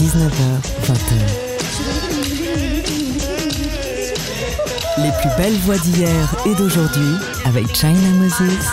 19h, 20h. Les plus belles voix d'hier et d'aujourd'hui avec China Moses.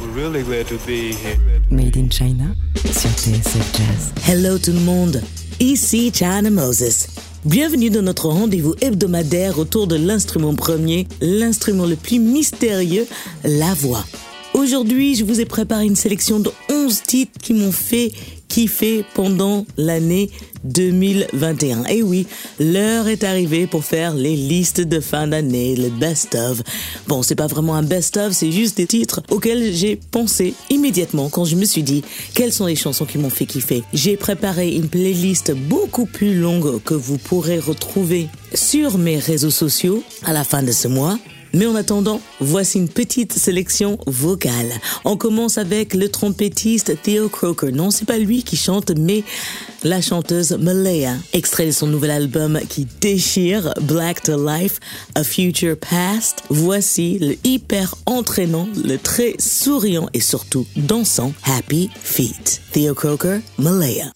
We're really glad to be here. Made in China sur TSF Jazz. Hello tout le monde, ici China Moses. Bienvenue dans notre rendez-vous hebdomadaire autour de l'instrument premier, l'instrument le plus mystérieux, la voix. Aujourd'hui, je vous ai préparé une sélection de 11 titres qui m'ont fait kiffer pendant l'année 2021. Et oui, l'heure est arrivée pour faire les listes de fin d'année, le best-of. Bon, c'est pas vraiment un best-of, c'est juste des titres auxquels j'ai pensé immédiatement quand je me suis dit quelles sont les chansons qui m'ont fait kiffer? J'ai préparé une playlist beaucoup plus longue que vous pourrez retrouver sur mes réseaux sociaux à la fin de ce mois. Mais en attendant, voici une petite sélection vocale. On commence avec le trompettiste Theo Croker. Non, c'est pas lui qui chante, mais la chanteuse Malaya. Extrait de son nouvel album qui déchire Black to Life, A Future Past. Voici le hyper entraînant, le très souriant et surtout dansant Happy Feet. Theo Croker, Malaya.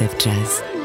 TSF Jazz.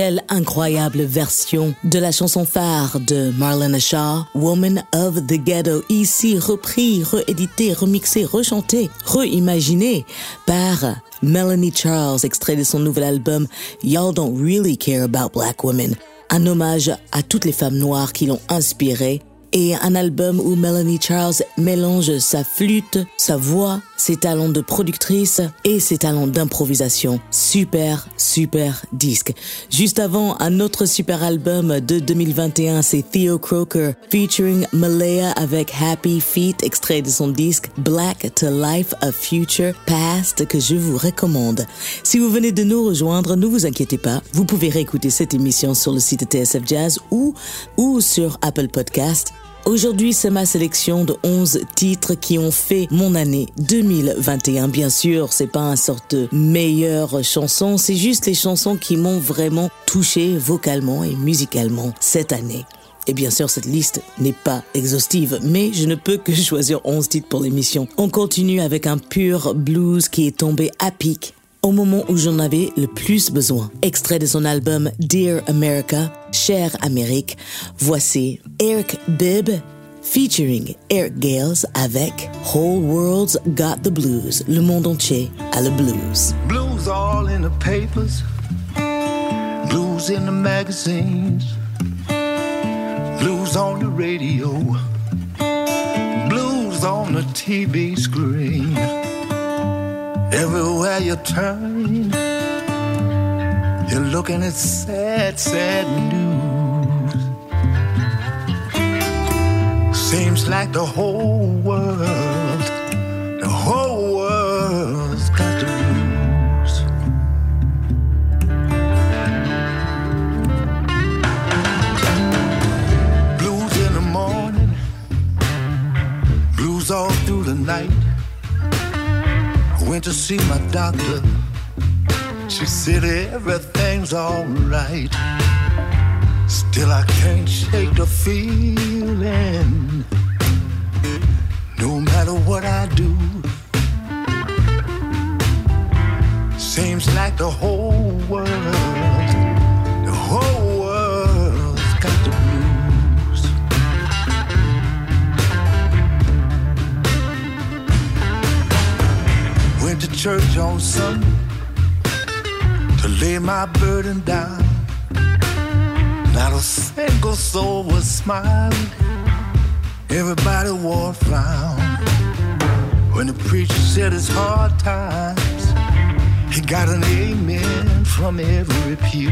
Quelle incroyable version de la chanson phare de Marlena Shaw, Woman of the Ghetto, ici repris, réédité, remixé, rechanté, reimaginé par Melanie Charles, extrait de son nouvel album Y'all Don't Really Care About Black Women. Un hommage à toutes les femmes noires qui l'ont inspiré et un album où Melanie Charles mélange sa flûte, sa voix, ses talents de productrice et ses talents d'improvisation. Super, super disque. Juste avant, un autre super album de 2021, c'est Theo Croker featuring Malaya avec Happy Feet, extrait de son disque Black to Life a Future Past que je vous recommande. Si vous venez de nous rejoindre, ne vous inquiétez pas, vous pouvez réécouter cette émission sur le site TSF Jazz ou, ou sur Apple Podcast. Aujourd'hui, c'est ma sélection de 11 titres qui ont fait mon année 2021. Bien sûr, c'est pas un sorte de meilleure chanson, c'est juste les chansons qui m'ont vraiment touché vocalement et musicalement cette année. Et bien sûr, cette liste n'est pas exhaustive, mais je ne peux que choisir 11 titres pour l'émission. On continue avec un pur blues qui est tombé à pic au moment où j'en avais le plus besoin. Extrait de son album Dear America, Cher Amérique, voici Eric Bibb featuring Eric Gales avec Whole World's Got the Blues. Le monde entier a le blues. Blues all in the papers, blues in the magazines, blues on the radio, blues on the TV screen. Everywhere you turn, you're looking at sad, sad news. Seems like the whole world, doctor. She said everything's alright. Still, I can't shake the feeling. No matter what I do, seems like the whole world, church on Sunday to lay my burden down. Not a single soul was smiling. Everybody wore a frown. When the preacher said it's hard times, he got an amen from every pew.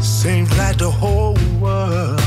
Seems like the whole world,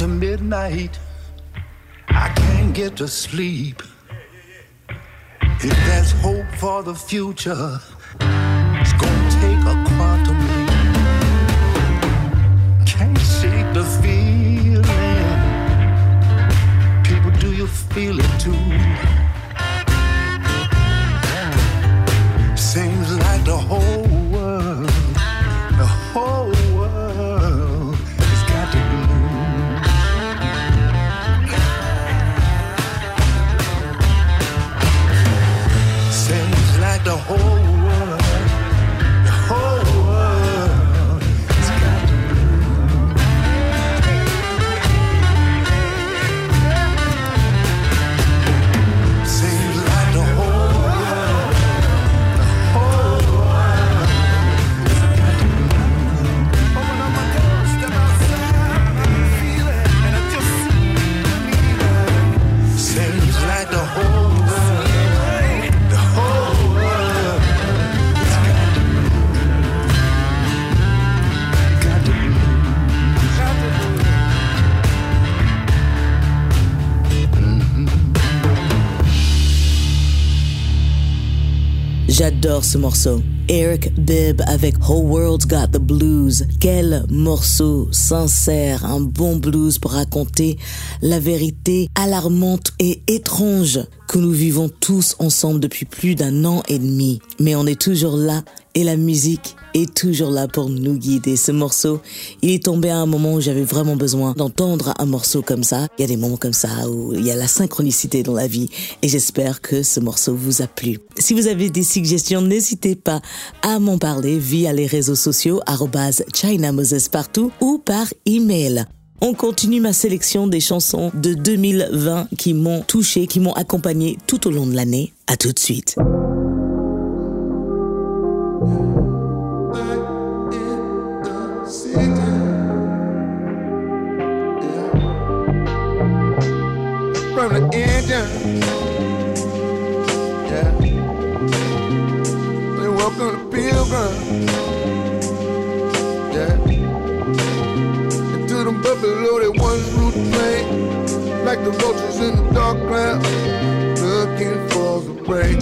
to midnight. I can't get to sleep. If there's hope for the future, it's gonna take a quantum leap. Can't shake the feeling. People, do you feel it too? J'adore ce morceau. Eric Bibb avec Whole World's Got the Blues. Quel morceau sincère, un bon blues pour raconter la vérité alarmante et étrange que nous vivons tous ensemble depuis plus d'un an et demi. Mais on est toujours là et la musique est toujours là pour nous guider. Ce morceau, il est tombé à un moment où j'avais vraiment besoin d'entendre un morceau comme ça. Il y a des moments comme ça où il y a la synchronicité dans la vie et j'espère que ce morceau vous a plu. Si vous avez des suggestions, n'hésitez pas à m'en parler via les réseaux sociaux China Moses partout ou par email. On continue ma sélection des chansons de 2020 qui m'ont touché, qui m'ont accompagné tout au long de l'année. À tout de suite. Ruled the plain, like the vultures in the dark cloud, looking for the rain,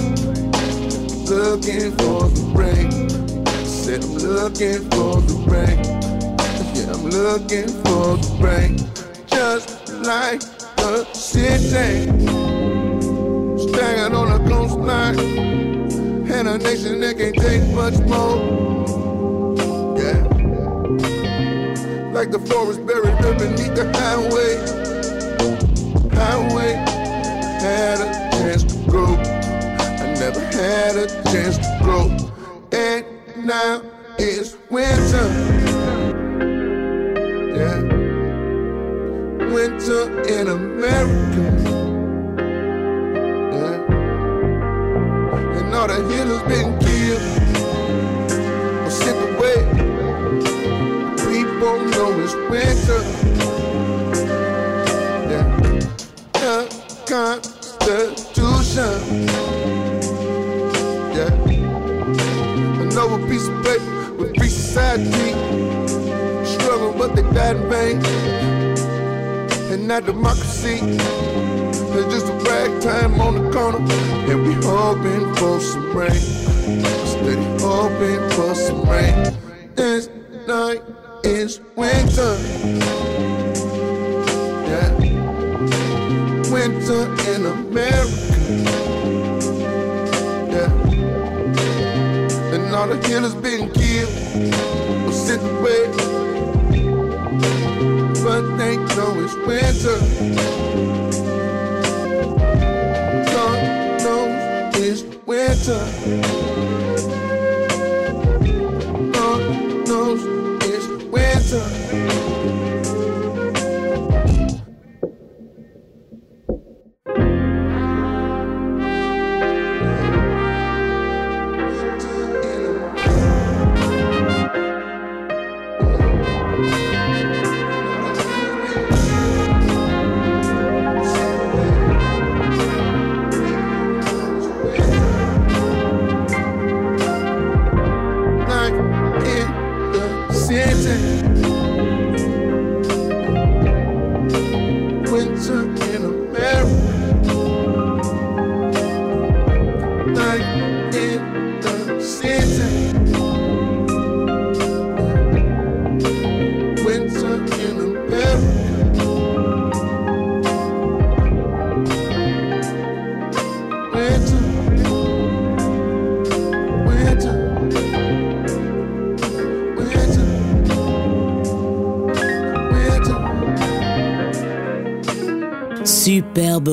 looking for the rain. Said I'm looking for the rain. Yeah, I'm looking for the rain. Just like the city. Standing on a coastline. And a nation that can't take much more. Like the forest buried underneath the highway. Highway. Had a chance to grow. I never had a chance to grow. And now it's winter. Yeah. Winter in America. Society. Struggle, but they died in vain. And not democracy. is just a ragtime on the corner. And we hoping for some rain. Steady hoping for some rain. This night is winter. Yeah. Winter in America. Yeah. And all the killers been killed sent away. But they know it's winter. God knows it's winter.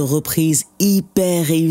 Superbe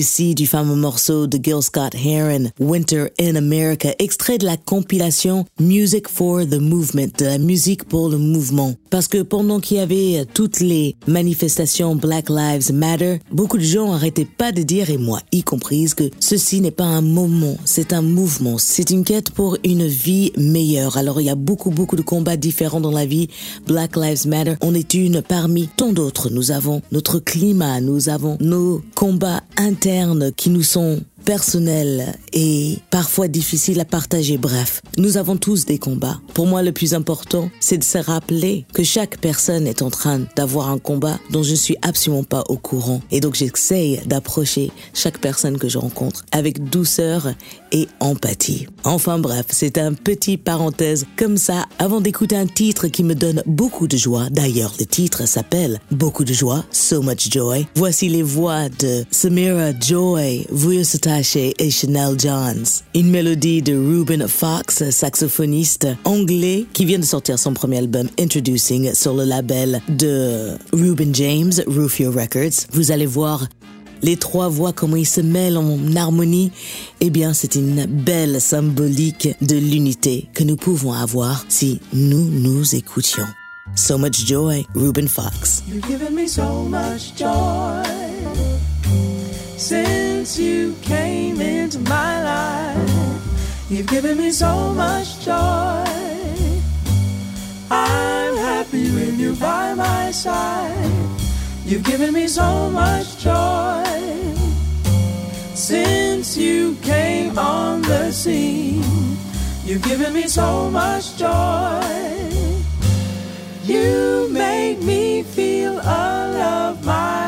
réussie du fameux morceau de Gil Scott Heron, Winter in America, extrait de la compilation Music for the Movement, de la musique pour le mouvement. Parce que pendant qu'il y avait toutes les manifestations Black Lives Matter, beaucoup de gens arrêtaient pas de dire, et moi y comprise, que ceci n'est pas un moment, c'est un mouvement, c'est une quête pour une vie meilleure. Alors il y a beaucoup, beaucoup de combats différents dans la vie. Black Lives Matter, on est une parmi tant d'autres. Nous avons notre climat, nous avons nos combats internes qui nous sont personnels et parfois difficiles à partager. Bref, nous avons tous des combats. Pour moi, le plus important, c'est de se rappeler que chaque personne est en train d'avoir un combat dont je ne suis absolument pas au courant. Et donc, j'essaye d'approcher chaque personne que je rencontre avec douceur et empathie. Enfin bref, c'est un petit parenthèse comme ça avant d'écouter un titre qui me donne beaucoup de joie. D'ailleurs, le titre s'appelle Beaucoup de joie, So Much Joy. Voici les voix de Samira Joy, Vuyo Et Chanel Johns. Une mélodie de Ruben Fox, saxophoniste anglais qui vient de sortir son premier album Introducing sur le label de Ruben James, Rufio Records. Vous allez voir les trois voix, comment ils se mêlent en harmonie, eh bien, c'est une belle symbolique de l'unité que nous pouvons avoir si nous nous écoutions. So much joy, Ruben Fox. You've given me so much joy since you came into my life. You've given me so much joy. I'm happy when you're by my side. You've given me so much joy since you came on the scene. You've given me so much joy. You make me feel a love my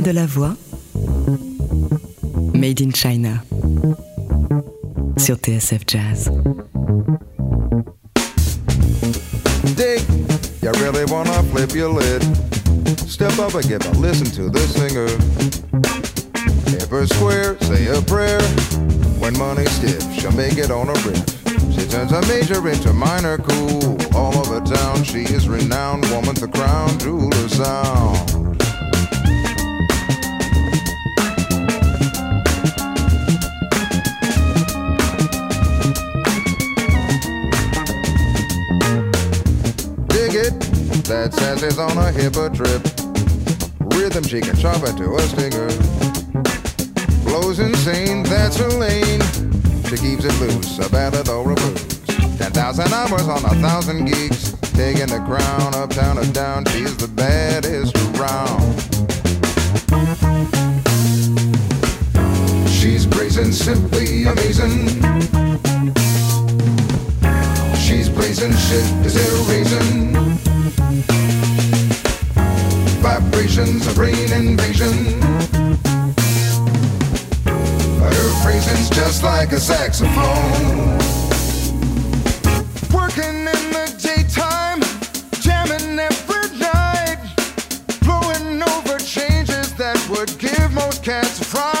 Moses donne de la voix. Made in China. Sur TSF Jazz. Dig, you really wanna flip your lid? Step up and give a listen to the singer. Her square, say a prayer. When money's stiff, she'll make it on a riff. She turns a major into minor cool. All over town, she is renowned. Woman, the crown jewel of sound. That says it's on a hipper trip. Rhythm she can chop it to a stinger. Flows insane, that's her lane. She keeps it loose, a or a blues. Ten thousand hours on a thousand gigs. Taking the crown uptown or down, she's the baddest around. She's brazen, simply amazing. She's blazing shit, is there a reason? Vibrations of brain invasion. Her phrasing's just like a saxophone. Working in the daytime, jamming every night, blowing over changes that would give most cats fright.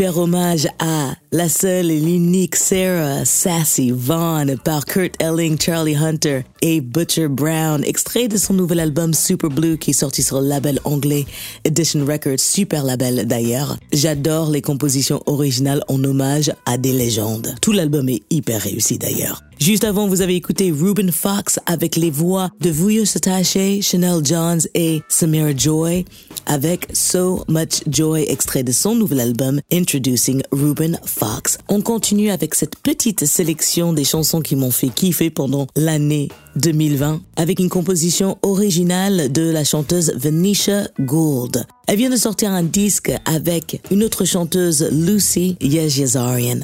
Super hommage à la seule et l'unique Sarah Sassy Vaughn par Kurt Elling, Charlie Hunter et Butcher Brown, extrait de son nouvel album Super Blue qui est sorti sur le label anglais Edition Records, super label d'ailleurs. J'adore les compositions originales en hommage à des légendes. Tout l'album est hyper réussi d'ailleurs. Juste avant, vous avez écouté Ruben Fox avec les voix de Vuyo Satache, Chanel Johns et Samira Joy avec So Much Joy, extrait de son nouvel album Introducing Ruben Fox. On continue avec cette petite sélection des chansons qui m'ont fait kiffer pendant l'année 2020 avec une composition originale de la chanteuse Venetia Gould. Elle vient de sortir un disque avec une autre chanteuse, Lucy Yezhazarian.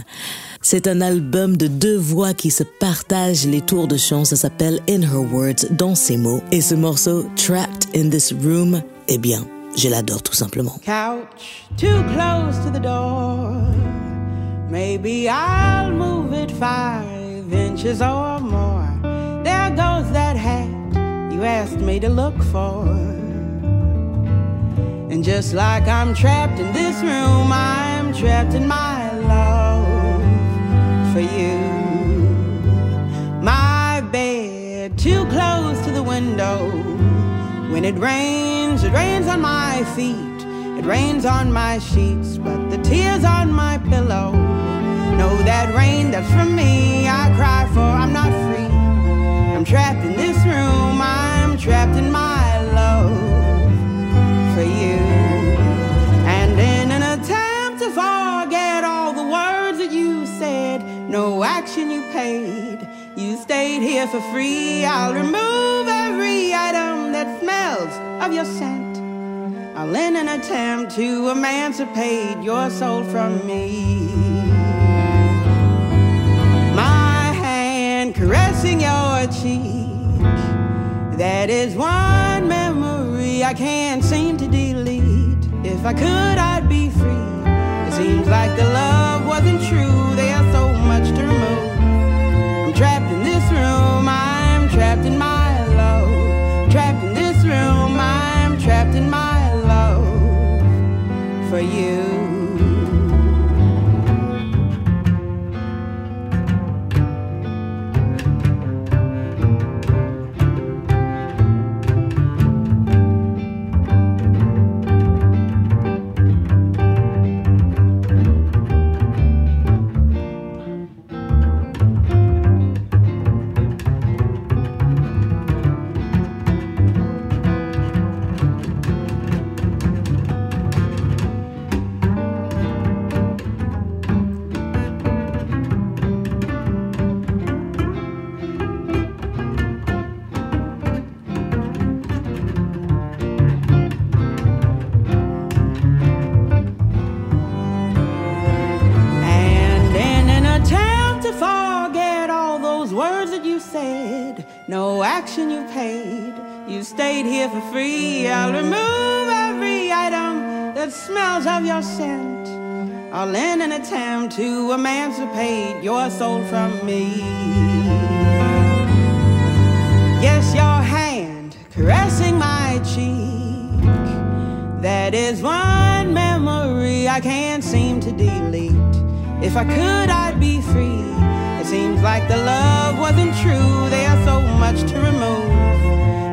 C'est un album de deux voix qui se partagent les tours de chant. Ça s'appelle In Her Words, dans ses mots. Et ce morceau, Trapped in This Room, eh bien, je l'adore tout simplement. Couch too close to the door. Maybe I'll move it five inches or more. There goes that hat you asked me to look for. And just like I'm trapped in this room, I'm trapped in my love for you. My bed too close to the window. When it rains, it rains on my feet. It rains on my sheets, but the tears on my pillow. Know that rain that's from me, I cry for. I'm not free. I'm trapped in this room. I'm trapped in my no action you paid. You stayed here for free. I'll remove every item that smells of your scent. I'll in an attempt to emancipate your soul from me. My hand caressing your cheek. That is one memory I can't seem to delete. If I could, I'd be free. It seems like the love wasn't true. Room. I'm trapped in my love. Trapped in this room. I'm trapped in my love for you. Words that you said, no action you paid, you stayed here for free. I'll remove every item that smells of your scent. I'll in an attempt to emancipate your soul from me. Yes, your hand caressing my cheek. That is one memory I can't seem to delete. If I could, I'd be free. Seems like the love wasn't true. There's so much to remove.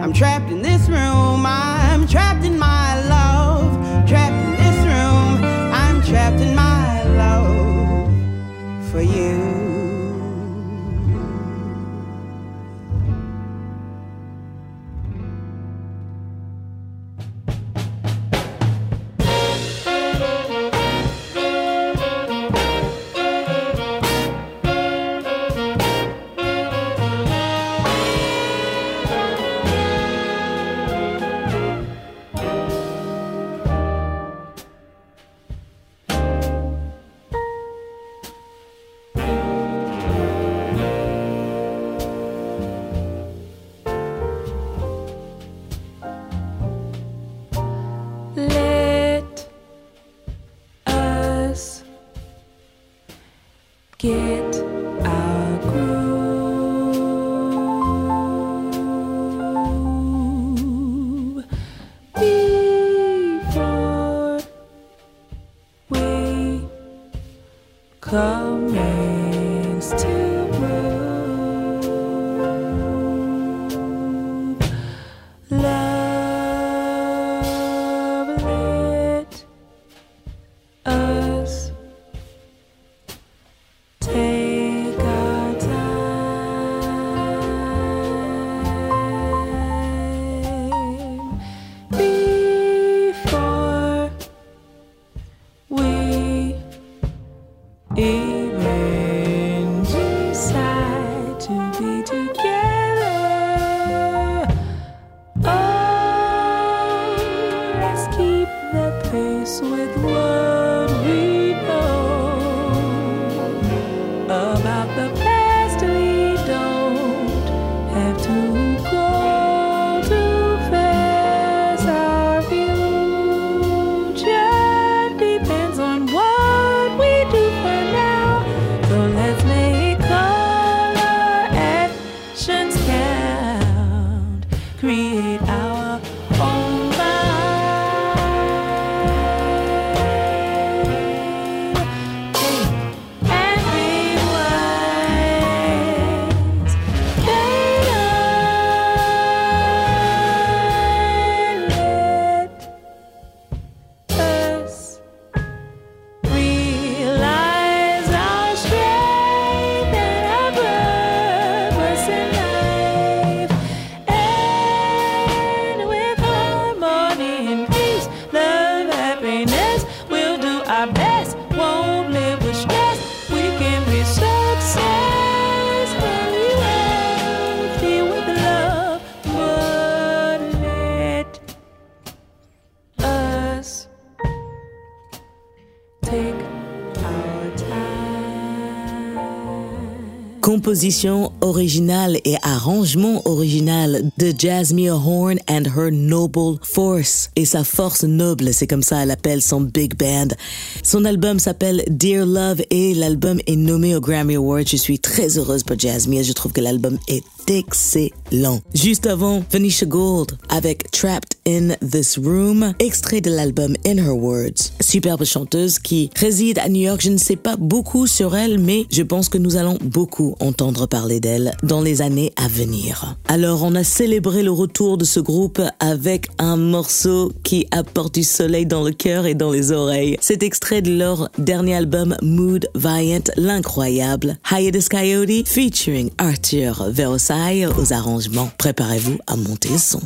I'm trapped in this room. I'm trapped in my Composition originale et arrangement original de Jasmine Horn and her Noble Force. Et sa force noble, c'est comme ça elle appelle son big band. Son album s'appelle Dear Love et l'album est nommé au Grammy Awards. Je suis très heureuse pour Jasmine. Je trouve que l'album est excellent. Juste avant, Venetia Gold avec Trapped in This Room, extrait de l'album In Her Words. Superbe chanteuse qui réside à New York. Je ne sais pas beaucoup sur elle, mais je pense que nous allons beaucoup entendre parler d'elle dans les années à venir. Alors, on a célébré le retour de ce groupe avec un morceau qui apporte du soleil dans le cœur et dans les oreilles. C'est extrait de leur dernier album Mood Viant, l'incroyable Hiatus Coyote featuring Arthur Versailles aux arrangements. Préparez-vous à monter le son.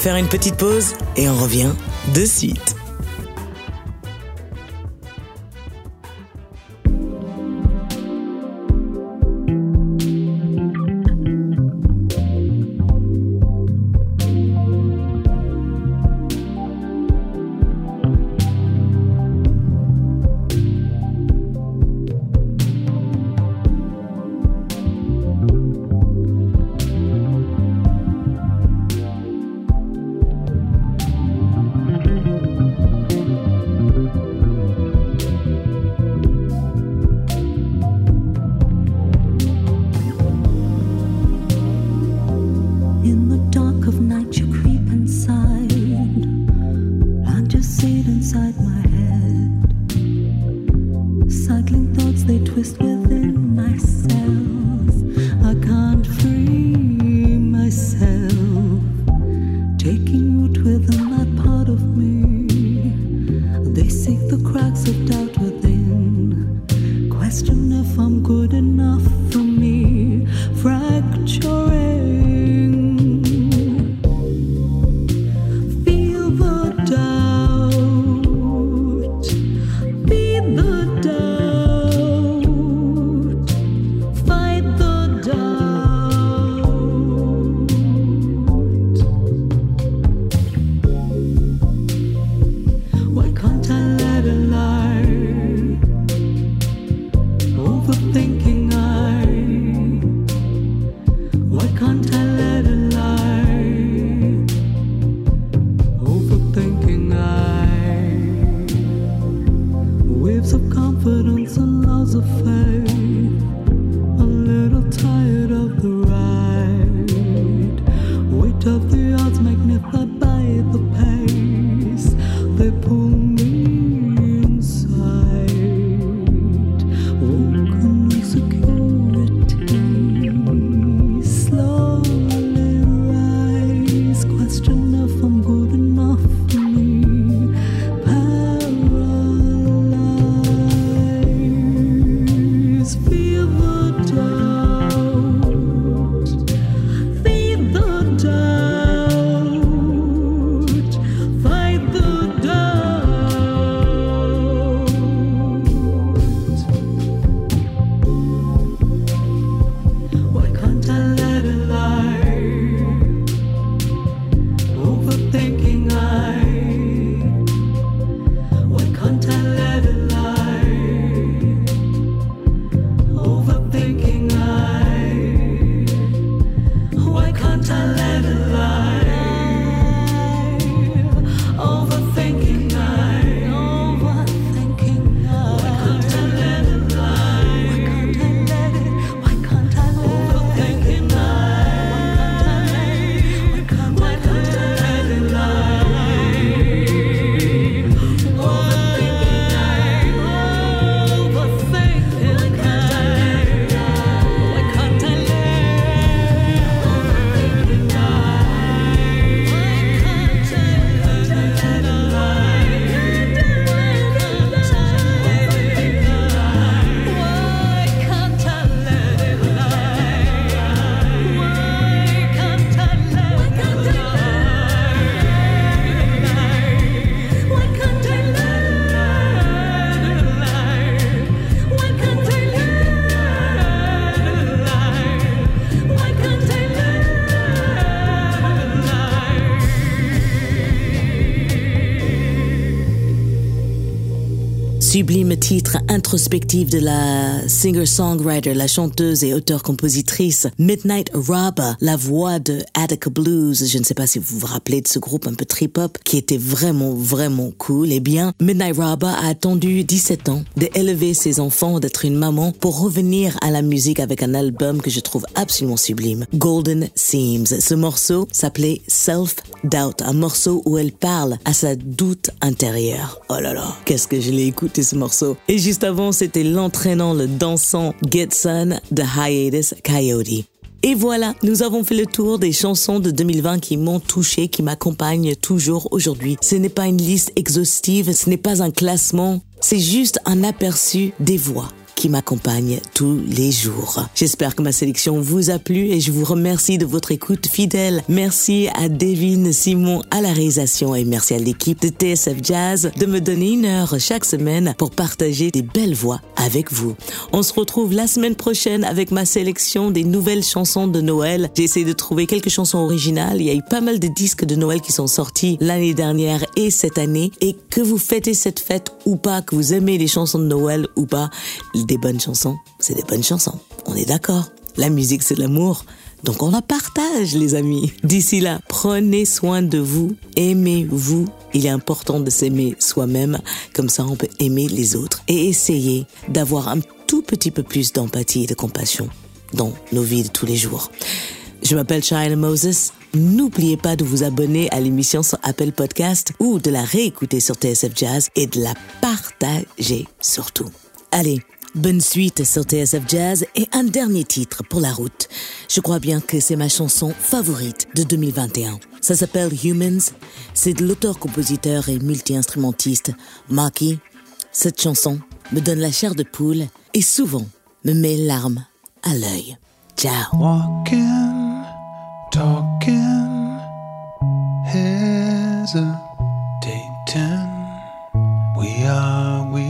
Faire une petite pause et on revient de suite. thinking. De la singer-songwriter, la chanteuse et auteure-compositrice Midnight Robber, la voix de Attica Blues. Je ne sais pas si vous vous rappelez de ce groupe un peu trip-hop qui était vraiment, vraiment cool. Eh bien, Midnight Robber a attendu 17 ans d'élever ses enfants, d'être une maman pour revenir à la musique avec un album que je trouve absolument sublime. Golden Seams. Ce morceau s'appelait Self Doubt, un morceau où elle parle à sa doute intérieure. Oh là là, qu'est-ce que je l'ai écouté ce morceau. Et juste avant, c'était l'entraînant, le dansant Get Sun de Hiatus Coyote. Et voilà, nous avons fait le tour des chansons de 2020 qui m'ont touché, qui m'accompagnent toujours aujourd'hui. Ce n'est pas une liste exhaustive, ce n'est pas un classement, c'est juste un aperçu des voix qui m'accompagne tous les jours. J'espère que ma sélection vous a plu et je vous remercie de votre écoute fidèle. Merci à Devin Simon à la réalisation et merci à l'équipe de TSF Jazz de me donner une heure chaque semaine pour partager des belles voix avec vous. On se retrouve la semaine prochaine avec ma sélection des nouvelles chansons de Noël. J'ai essayé de trouver quelques chansons originales. Il y a eu pas mal de disques de Noël qui sont sortis l'année dernière et cette année. Et que vous fêtez cette fête ou pas, que vous aimez les chansons de Noël ou pas, des bonnes chansons, c'est des bonnes chansons. On est d'accord. La musique, c'est l'amour. Donc on la partage, les amis. D'ici là, prenez soin de vous, aimez-vous. Il est important de s'aimer soi-même, comme ça on peut aimer les autres. Et essayez d'avoir un tout petit peu plus d'empathie et de compassion dans nos vies de tous les jours. Je m'appelle China Moses. N'oubliez pas de vous abonner à l'émission sur Apple Podcast ou de la réécouter sur TSF Jazz et de la partager surtout. Allez, bonne suite sur TSF Jazz et un dernier titre pour la route. Je crois bien que c'est ma chanson favorite de 2021. Ça s'appelle Humans. C'est de l'auteur-compositeur et multi-instrumentiste Marky. Cette chanson me donne la chair de poule et souvent me met larmes à l'œil. Ciao. Walking, talking, hesitating. We are, we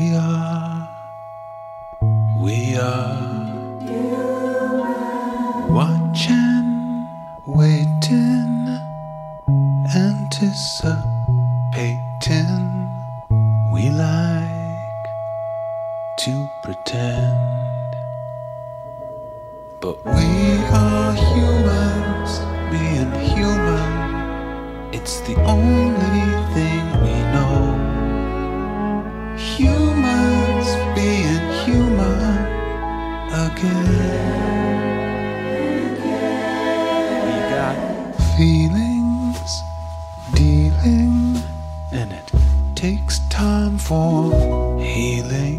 are. Watching, waiting, anticipating. We like to pretend. But we are humans, being human. It's the only thing we know. Humans We got feelings, dealing, and it takes time for healing.